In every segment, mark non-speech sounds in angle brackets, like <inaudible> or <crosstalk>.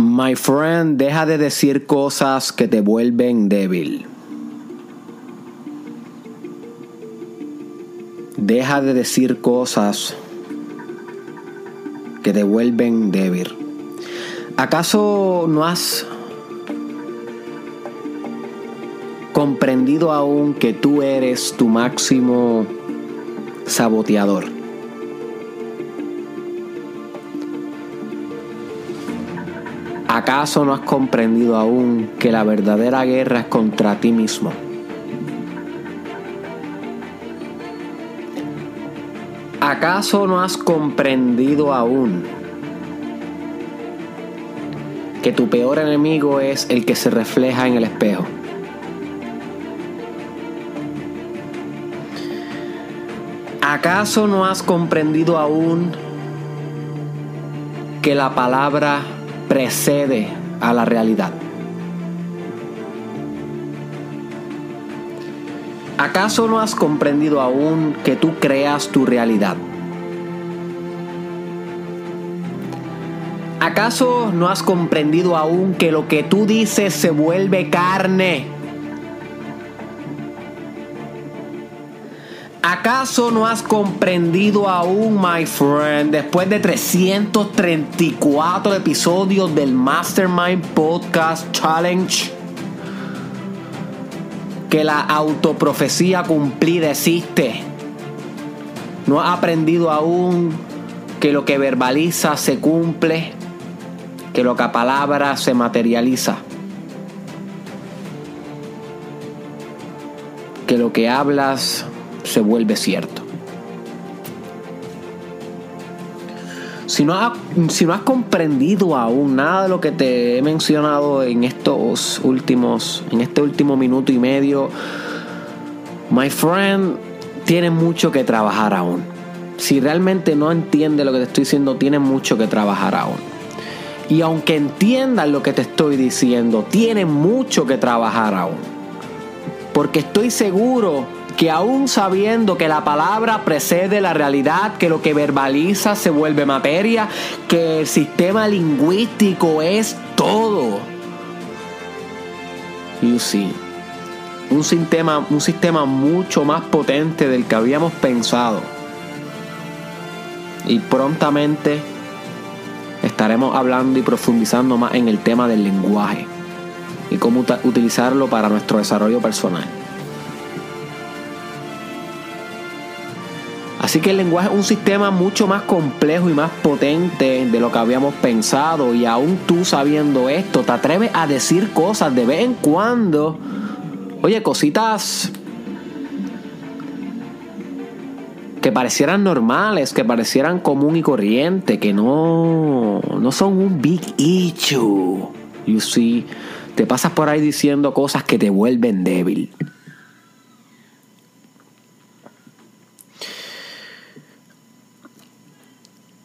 My friend, deja de decir cosas que te vuelven débil. Deja de decir cosas que te vuelven débil. ¿Acaso no has comprendido aún que tú eres tu máximo saboteador? ¿Acaso no has comprendido aún que la verdadera guerra es contra ti mismo? ¿Acaso no has comprendido aún que tu peor enemigo es el que se refleja en el espejo? ¿Acaso no has comprendido aún que la palabra precede a la realidad? ¿Acaso no has comprendido aún que tú creas tu realidad? ¿Acaso no has comprendido aún que lo que tú dices se vuelve carne? ¿Acaso no has comprendido aún, my friend, después de 334 episodios del Mastermind Podcast Challenge? que la autoprofecía cumplida existe. No has aprendido aún que lo que verbaliza se cumple, que lo que a palabra se materializa. Que lo que hablas se vuelve cierto. Si no, has, comprendido aún nada de lo que te he mencionado en estos últimos, en este último minuto y medio, my friend, tienes mucho que trabajar aún. Si realmente no entiendes lo que te estoy diciendo, tienes mucho que trabajar aún. Y aunque entiendas lo que te estoy diciendo, tienes mucho que trabajar aún. Porque estoy seguro que aún sabiendo que la palabra precede la realidad, que lo que verbaliza se vuelve materia, que el sistema lingüístico es todo. You see, un sistema, un sistema mucho más potente del que habíamos pensado. Y prontamente estaremos hablando y profundizando más en el tema del lenguaje y cómo utilizarlo para nuestro desarrollo personal. Así que el lenguaje es un sistema mucho más complejo y más potente de lo que habíamos pensado. Y aún tú sabiendo esto, te atreves a decir cosas de vez en cuando. Oye, cositas que parecieran normales, que parecieran común y corriente, que no, no son un big issue. You see, te pasas por ahí diciendo cosas que te vuelven débil.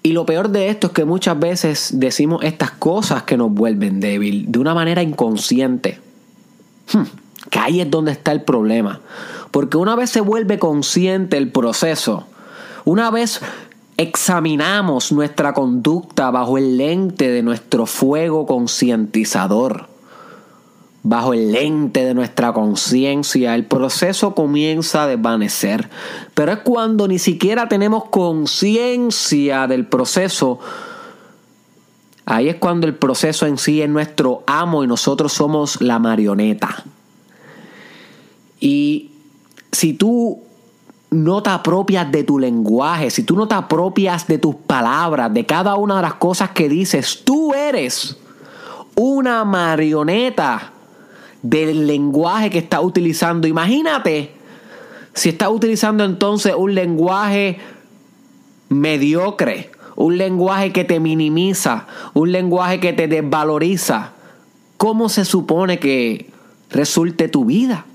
Y lo peor de esto es que muchas veces decimos estas cosas que nos vuelven débil de una manera inconsciente. Hmm, que ahí es donde está el problema. Porque una vez se vuelve consciente el proceso, una vez examinamos nuestra conducta bajo el lente de nuestro fuego concientizador, bajo el lente de nuestra conciencia, el proceso comienza a desvanecer. Pero es cuando ni siquiera tenemos conciencia del proceso. Ahí es cuando el proceso en sí es nuestro amo y nosotros somos la marioneta. Y si tú no te apropias de tu lenguaje, si tú no te apropias de tus palabras, de cada una de las cosas que dices, tú eres una marioneta del lenguaje que está utilizando. Imagínate si está utilizando entonces un lenguaje mediocre, un lenguaje que te minimiza, un lenguaje que te desvaloriza. ¿Cómo se supone que resulte tu vida?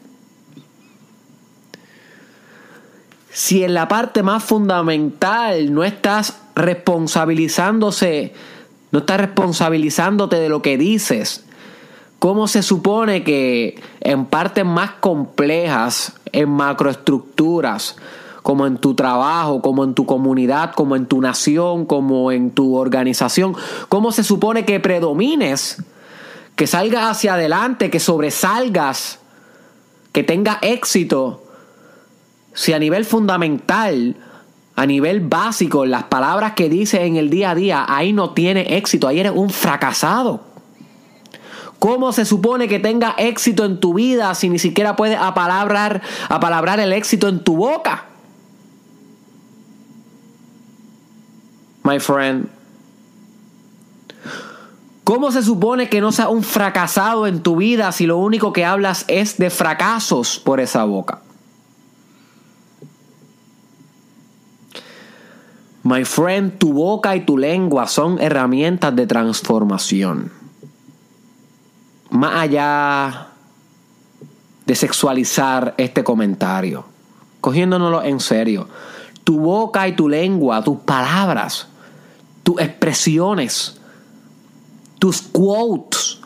Si en la parte más fundamental no estás responsabilizándose, no estás responsabilizándote de lo que dices, ¿Cómo se supone que en partes más complejas, en macroestructuras, como en tu trabajo, como en tu comunidad, como en tu nación, como en tu organización, cómo se supone que predomines, que salgas hacia adelante, que sobresalgas, que tengas éxito, si a nivel fundamental, a nivel básico, las palabras que dices en el día a día, ahí no tiene éxito, ahí eres un fracasado. ¿Cómo se supone que tenga éxito en tu vida si ni siquiera puedes apalabrar, apalabrar el éxito en tu boca? My friend. ¿Cómo se supone que no seas un fracasado en tu vida si lo único que hablas es de fracasos por esa boca? My friend, tu boca y tu lengua son herramientas de transformación más allá de sexualizar este comentario, cogiéndonoslo en serio, tu boca y tu lengua, tus palabras, tus expresiones, tus quotes,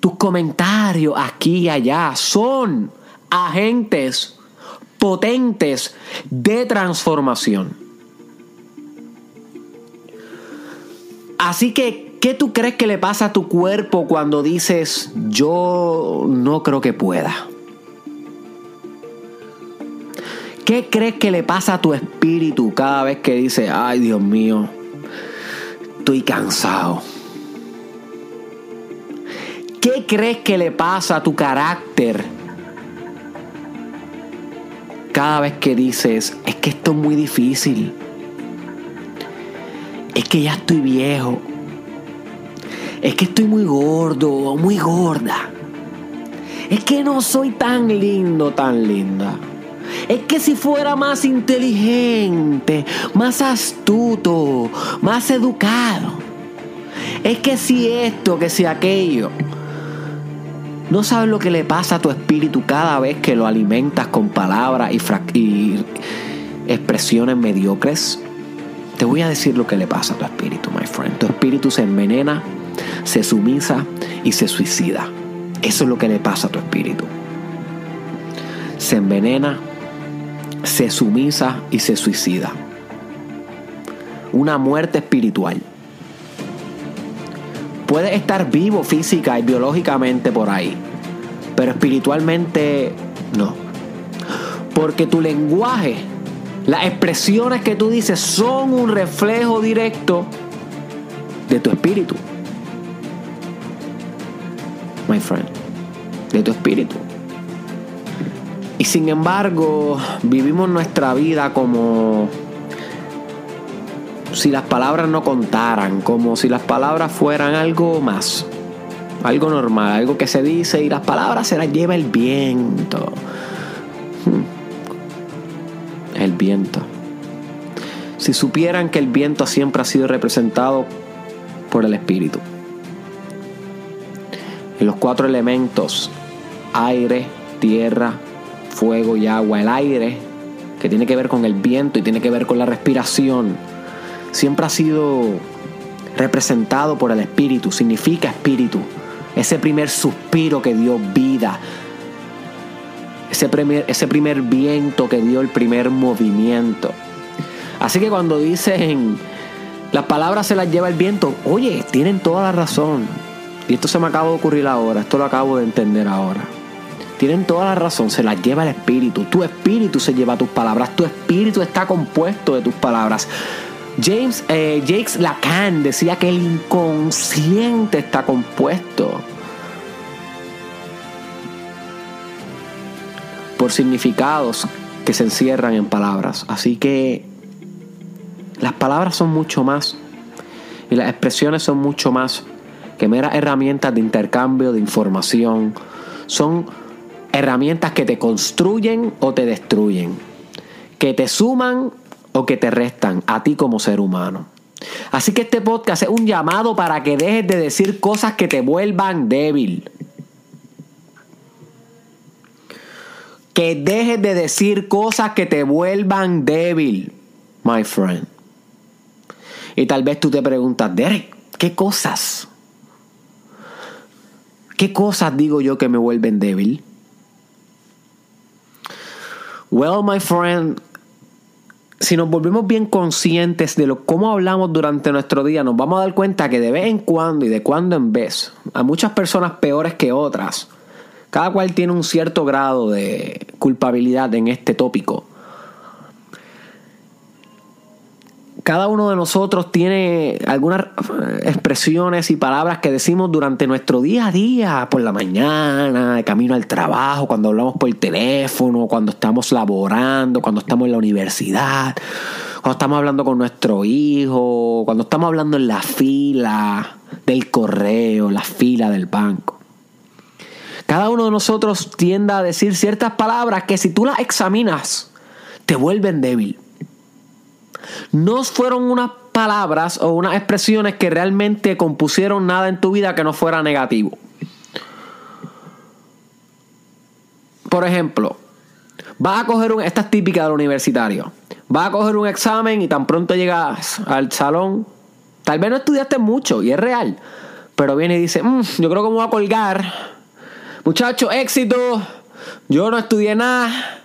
tus comentarios aquí y allá son agentes potentes de transformación. Así que ¿Qué tú crees que le pasa a tu cuerpo cuando dices yo no creo que pueda? ¿Qué crees que le pasa a tu espíritu cada vez que dices, ay Dios mío, estoy cansado? ¿Qué crees que le pasa a tu carácter cada vez que dices, es que esto es muy difícil? Es que ya estoy viejo es que estoy muy gordo, muy gorda. Es que no soy tan lindo, tan linda. Es que si fuera más inteligente, más astuto, más educado. Es que si esto, que si aquello. ¿No sabes lo que le pasa a tu espíritu cada vez que lo alimentas con palabras y, y expresiones mediocres? Te voy a decir lo que le pasa a tu espíritu, my friend. Tu espíritu se envenena se sumisa y se suicida. Eso es lo que le pasa a tu espíritu. Se envenena, se sumisa y se suicida. Una muerte espiritual. Puedes estar vivo física y biológicamente por ahí, pero espiritualmente no. Porque tu lenguaje, las expresiones que tú dices son un reflejo directo de tu espíritu my friend, de tu espíritu. Y sin embargo, vivimos nuestra vida como si las palabras no contaran, como si las palabras fueran algo más, algo normal, algo que se dice y las palabras se las lleva el viento. Hmm. El viento. Si supieran que el viento siempre ha sido representado por el espíritu en los cuatro elementos, aire, tierra, fuego y agua. El aire, que tiene que ver con el viento y tiene que ver con la respiración, siempre ha sido representado por el espíritu, significa espíritu. Ese primer suspiro que dio vida, ese primer, ese primer viento que dio el primer movimiento. Así que cuando dicen las palabras se las lleva el viento, oye, tienen toda la razón. Y esto se me acaba de ocurrir ahora, esto lo acabo de entender ahora. Tienen toda la razón, se las lleva el espíritu. Tu espíritu se lleva tus palabras, tu espíritu está compuesto de tus palabras. James eh, Jacques Lacan decía que el inconsciente está compuesto por significados que se encierran en palabras. Así que las palabras son mucho más y las expresiones son mucho más que meras herramientas de intercambio de información. Son herramientas que te construyen o te destruyen, que te suman o que te restan a ti como ser humano. Así que este podcast es un llamado para que dejes de decir cosas que te vuelvan débil. Que dejes de decir cosas que te vuelvan débil, my friend. Y tal vez tú te preguntas, Derek, ¿qué cosas? ¿Qué cosas digo yo que me vuelven débil? Well, my friend, si nos volvemos bien conscientes de lo, cómo hablamos durante nuestro día, nos vamos a dar cuenta que de vez en cuando y de cuando en vez, a muchas personas peores que otras, cada cual tiene un cierto grado de culpabilidad en este tópico. Cada uno de nosotros tiene algunas expresiones y palabras que decimos durante nuestro día a día, por la mañana, de camino al trabajo, cuando hablamos por teléfono, cuando estamos laborando, cuando estamos en la universidad, cuando estamos hablando con nuestro hijo, cuando estamos hablando en la fila del correo, la fila del banco. Cada uno de nosotros tiende a decir ciertas palabras que si tú las examinas, te vuelven débil no fueron unas palabras o unas expresiones que realmente compusieron nada en tu vida que no fuera negativo. Por ejemplo, vas a coger un, esta es típica del universitario, vas a coger un examen y tan pronto llegas al salón, tal vez no estudiaste mucho y es real, pero viene y dice, mm, yo creo que me voy a colgar, muchacho, éxito, yo no estudié nada,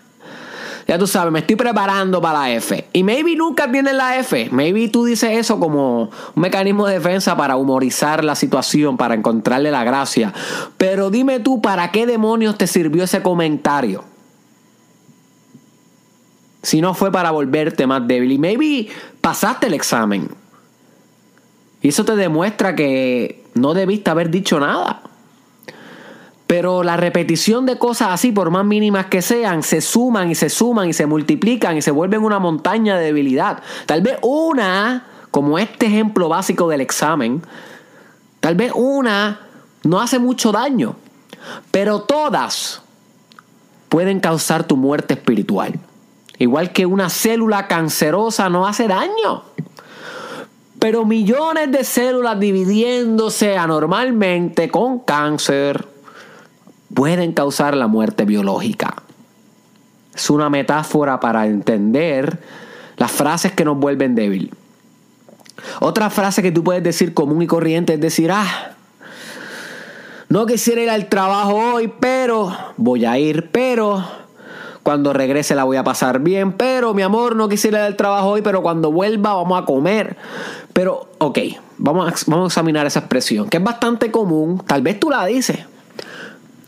ya tú sabes, me estoy preparando para la F. Y maybe nunca tienes la F. Maybe tú dices eso como un mecanismo de defensa para humorizar la situación, para encontrarle la gracia. Pero dime tú, ¿para qué demonios te sirvió ese comentario? Si no fue para volverte más débil. Y maybe pasaste el examen. Y eso te demuestra que no debiste haber dicho nada. Pero la repetición de cosas así, por más mínimas que sean, se suman y se suman y se multiplican y se vuelven una montaña de debilidad. Tal vez una, como este ejemplo básico del examen, tal vez una no hace mucho daño, pero todas pueden causar tu muerte espiritual. Igual que una célula cancerosa no hace daño. Pero millones de células dividiéndose anormalmente con cáncer, pueden causar la muerte biológica. Es una metáfora para entender las frases que nos vuelven débil. Otra frase que tú puedes decir común y corriente es decir, ah, no quisiera ir al trabajo hoy, pero voy a ir, pero cuando regrese la voy a pasar bien, pero mi amor, no quisiera ir al trabajo hoy, pero cuando vuelva vamos a comer. Pero, ok, vamos a, vamos a examinar esa expresión, que es bastante común, tal vez tú la dices,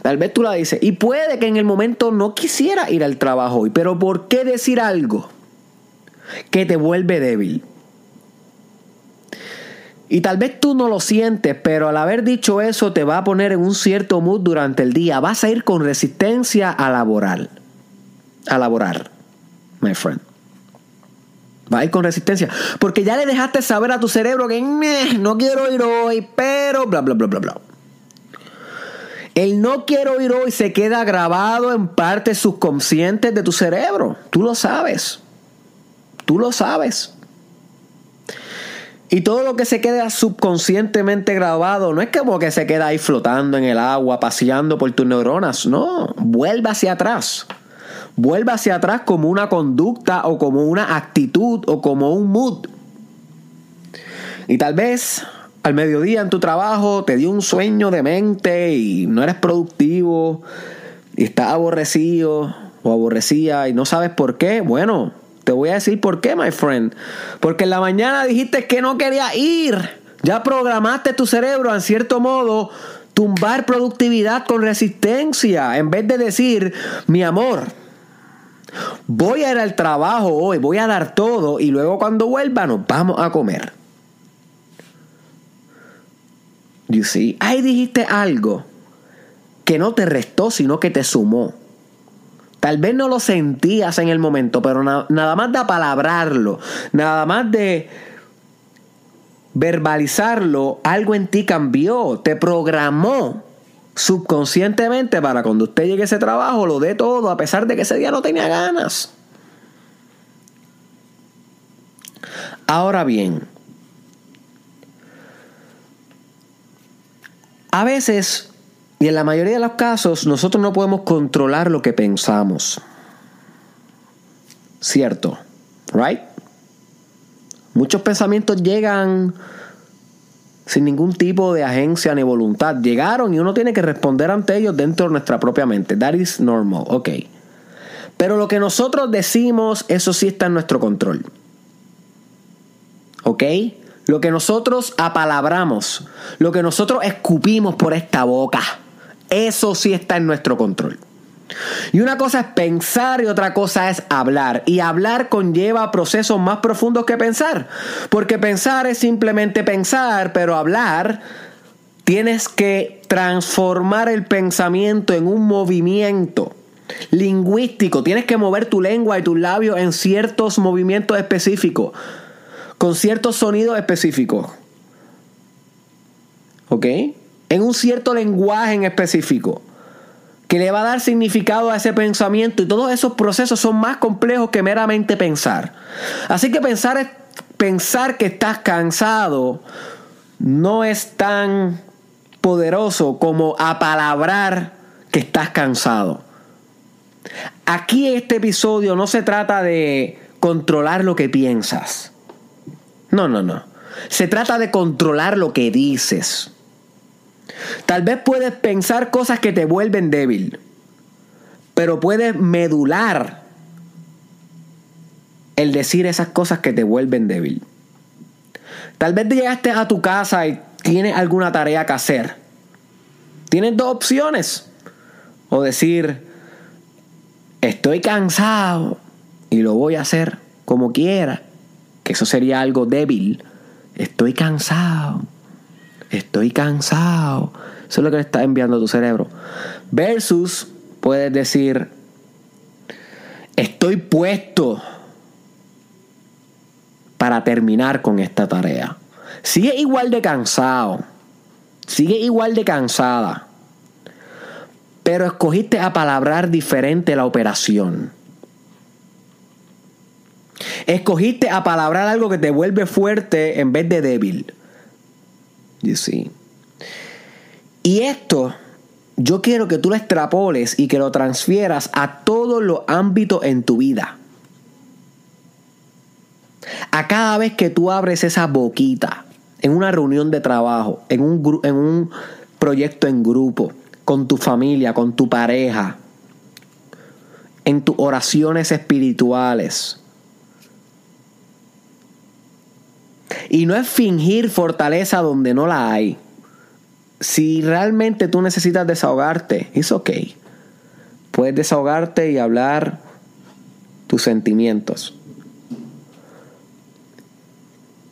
Tal vez tú la dices. Y puede que en el momento no quisiera ir al trabajo hoy. Pero ¿por qué decir algo que te vuelve débil? Y tal vez tú no lo sientes, pero al haber dicho eso te va a poner en un cierto mood durante el día. Vas a ir con resistencia a laborar. A laborar, my friend. Va a ir con resistencia. Porque ya le dejaste saber a tu cerebro que no quiero ir hoy, pero bla, bla, bla, bla, bla. El no quiero ir hoy se queda grabado en partes subconscientes de tu cerebro. Tú lo sabes. Tú lo sabes. Y todo lo que se queda subconscientemente grabado no es como que se queda ahí flotando en el agua, paseando por tus neuronas. No, vuelve hacia atrás. Vuelve hacia atrás como una conducta o como una actitud o como un mood. Y tal vez al mediodía en tu trabajo te dio un sueño de mente y no eres productivo y estás aborrecido o aborrecida y no sabes por qué, bueno, te voy a decir por qué, my friend. Porque en la mañana dijiste que no querías ir. Ya programaste tu cerebro en cierto modo tumbar productividad con resistencia en vez de decir, mi amor, voy a ir al trabajo hoy, voy a dar todo y luego cuando vuelva nos vamos a comer. Ahí dijiste algo que no te restó, sino que te sumó. Tal vez no lo sentías en el momento, pero nada más de palabrarlo, nada más de verbalizarlo, algo en ti cambió, te programó subconscientemente para cuando usted llegue a ese trabajo lo dé todo, a pesar de que ese día no tenía ganas. Ahora bien, A veces, y en la mayoría de los casos, nosotros no podemos controlar lo que pensamos. ¿Cierto? ¿Right? Muchos pensamientos llegan sin ningún tipo de agencia ni voluntad. Llegaron y uno tiene que responder ante ellos dentro de nuestra propia mente. That is normal, ok. Pero lo que nosotros decimos, eso sí está en nuestro control. ¿Ok? Lo que nosotros apalabramos, lo que nosotros escupimos por esta boca, eso sí está en nuestro control. Y una cosa es pensar y otra cosa es hablar. Y hablar conlleva procesos más profundos que pensar. Porque pensar es simplemente pensar, pero hablar tienes que transformar el pensamiento en un movimiento lingüístico. Tienes que mover tu lengua y tus labios en ciertos movimientos específicos, con ciertos sonidos específicos. ¿Ok? En un cierto lenguaje en específico que le va a dar significado a ese pensamiento y todos esos procesos son más complejos que meramente pensar. Así que pensar es pensar que estás cansado no es tan poderoso como apalabrar que estás cansado. Aquí este episodio no se trata de controlar lo que piensas. No, no, no. Se trata de controlar lo que dices. Tal vez puedes pensar cosas que te vuelven débil, pero puedes medular el decir esas cosas que te vuelven débil. Tal vez llegaste a tu casa y tienes alguna tarea que hacer. Tienes dos opciones. O decir, estoy cansado y lo voy a hacer como quiera. Que eso sería algo débil. Estoy cansado estoy cansado. Eso es lo que le está enviando a tu cerebro. Versus, puedes decir, estoy puesto para terminar con esta tarea. Sigue igual de cansado. Sigue igual de cansada. Pero escogiste a palabrar diferente la operación. Escogiste a palabrar algo que te vuelve fuerte en vez de débil. Y esto yo quiero que tú lo extrapoles y que lo transfieras a todos los ámbitos en tu vida. A cada vez que tú abres esa boquita en una reunión de trabajo, en un, en un proyecto en grupo, con tu familia, con tu pareja, en tus oraciones espirituales, Y no es fingir fortaleza donde no la hay. Si realmente tú necesitas desahogarte, es ok. Puedes desahogarte y hablar tus sentimientos.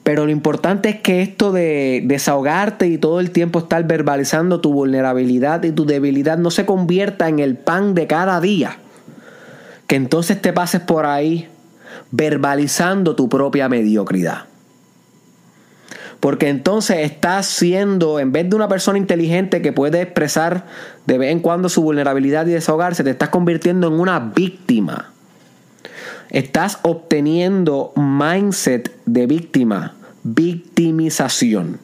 Pero lo importante es que esto de desahogarte y todo el tiempo estar verbalizando tu vulnerabilidad y tu debilidad no se convierta en el pan de cada día. Que entonces te pases por ahí verbalizando tu propia mediocridad. Porque entonces estás siendo, en vez de una persona inteligente que puede expresar de vez en cuando su vulnerabilidad y desahogarse, te estás convirtiendo en una víctima. Estás obteniendo mindset de víctima, victimización.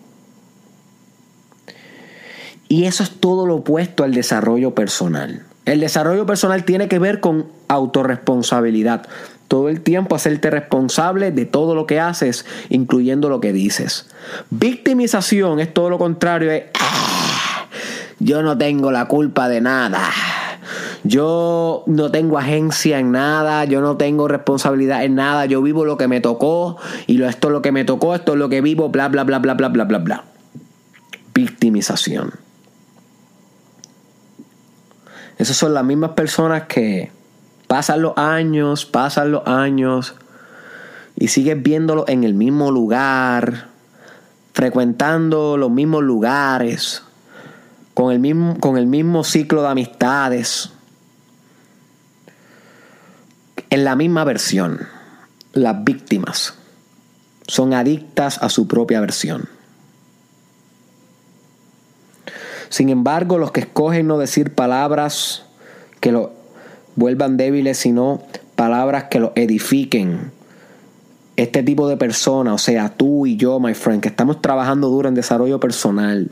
Y eso es todo lo opuesto al desarrollo personal. El desarrollo personal tiene que ver con autorresponsabilidad todo el tiempo hacerte responsable de todo lo que haces, incluyendo lo que dices. Victimización es todo lo contrario, es, ah, yo no tengo la culpa de nada. Yo no tengo agencia en nada, yo no tengo responsabilidad en nada, yo vivo lo que me tocó y esto es lo que me tocó, esto es lo que vivo, bla, bla, bla, bla, bla, bla, bla, bla. Victimización. Esas son las mismas personas que Pasan los años, pasan los años y sigues viéndolo en el mismo lugar, frecuentando los mismos lugares, con el mismo, con el mismo ciclo de amistades, en la misma versión. Las víctimas son adictas a su propia versión. Sin embargo, los que escogen no decir palabras que lo vuelvan débiles, sino palabras que los edifiquen. Este tipo de personas, o sea, tú y yo, my friend, que estamos trabajando duro en desarrollo personal,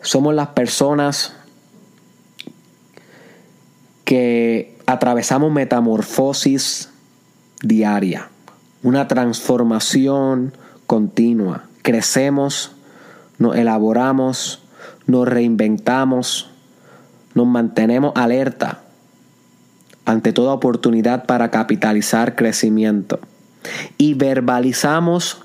somos las personas que atravesamos metamorfosis diaria, una transformación continua. Crecemos, nos elaboramos, nos reinventamos, nos mantenemos alerta ante toda oportunidad para capitalizar crecimiento y verbalizamos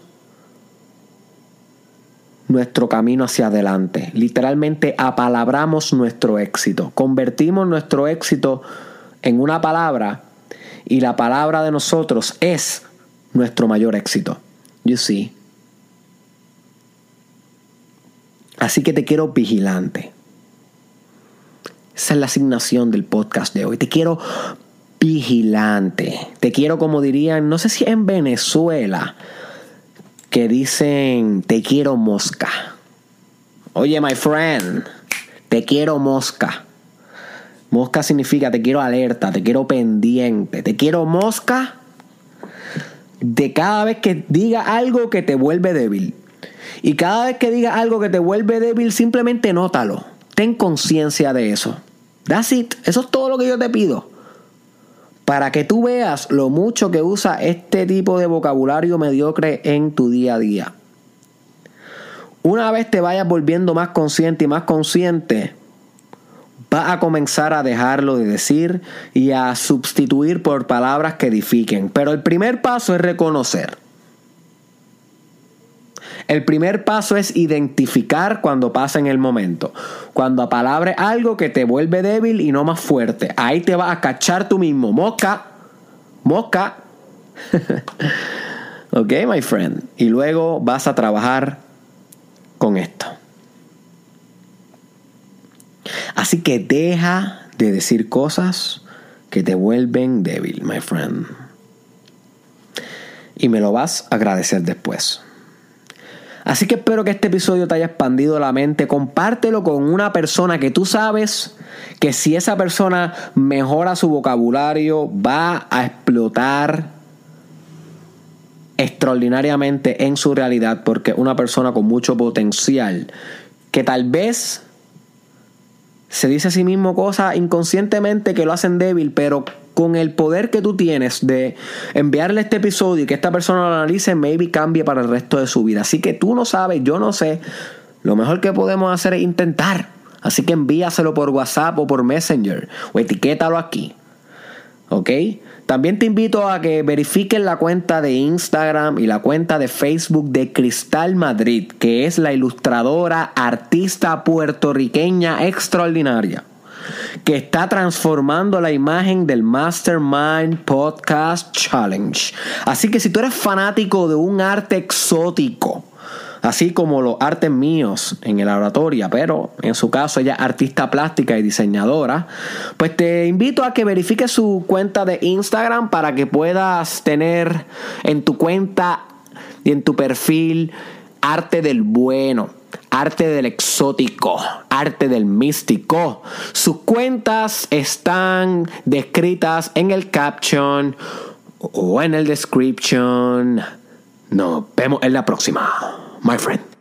nuestro camino hacia adelante. Literalmente apalabramos nuestro éxito. Convertimos nuestro éxito en una palabra y la palabra de nosotros es nuestro mayor éxito. You see. Así que te quiero vigilante. Esa es la asignación del podcast de hoy. Te quiero vigilante. Te quiero, como dirían, no sé si en Venezuela, que dicen, te quiero mosca. Oye, my friend, te quiero mosca. Mosca significa te quiero alerta, te quiero pendiente, te quiero mosca de cada vez que diga algo que te vuelve débil. Y cada vez que diga algo que te vuelve débil, simplemente nótalo. Ten conciencia de eso. That's it. Eso es todo lo que yo te pido. Para que tú veas lo mucho que usa este tipo de vocabulario mediocre en tu día a día. Una vez te vayas volviendo más consciente y más consciente, vas a comenzar a dejarlo de decir y a sustituir por palabras que edifiquen. Pero el primer paso es reconocer. El primer paso es identificar cuando pasa en el momento. Cuando apalabre algo que te vuelve débil y no más fuerte. Ahí te vas a cachar tú mismo. Mosca. Mosca. <laughs> ok, my friend. Y luego vas a trabajar con esto. Así que deja de decir cosas que te vuelven débil, my friend. Y me lo vas a agradecer después. Así que espero que este episodio te haya expandido la mente. Compártelo con una persona que tú sabes que si esa persona mejora su vocabulario va a explotar extraordinariamente en su realidad porque una persona con mucho potencial que tal vez se dice a sí mismo cosas inconscientemente que lo hacen débil, pero con el poder que tú tienes de enviarle este episodio y que esta persona lo analice, maybe cambie para el resto de su vida. Así que tú no sabes, yo no sé. Lo mejor que podemos hacer es intentar. Así que envíaselo por WhatsApp o por Messenger o etiquétalo aquí. ¿Ok? También te invito a que verifiques la cuenta de Instagram y la cuenta de Facebook de Cristal Madrid, que es la ilustradora artista puertorriqueña extraordinaria que está transformando la imagen del Mastermind Podcast Challenge. Así que si tú eres fanático de un arte exótico, así como los artes míos en el laboratorio, pero en su caso ella es artista plástica y diseñadora, pues te invito a que verifiques su cuenta de Instagram para que puedas tener en tu cuenta y en tu perfil arte del bueno arte del exótico, arte del místico. Sus cuentas están descritas en el caption o en el description. Nos vemos en la próxima, my friend.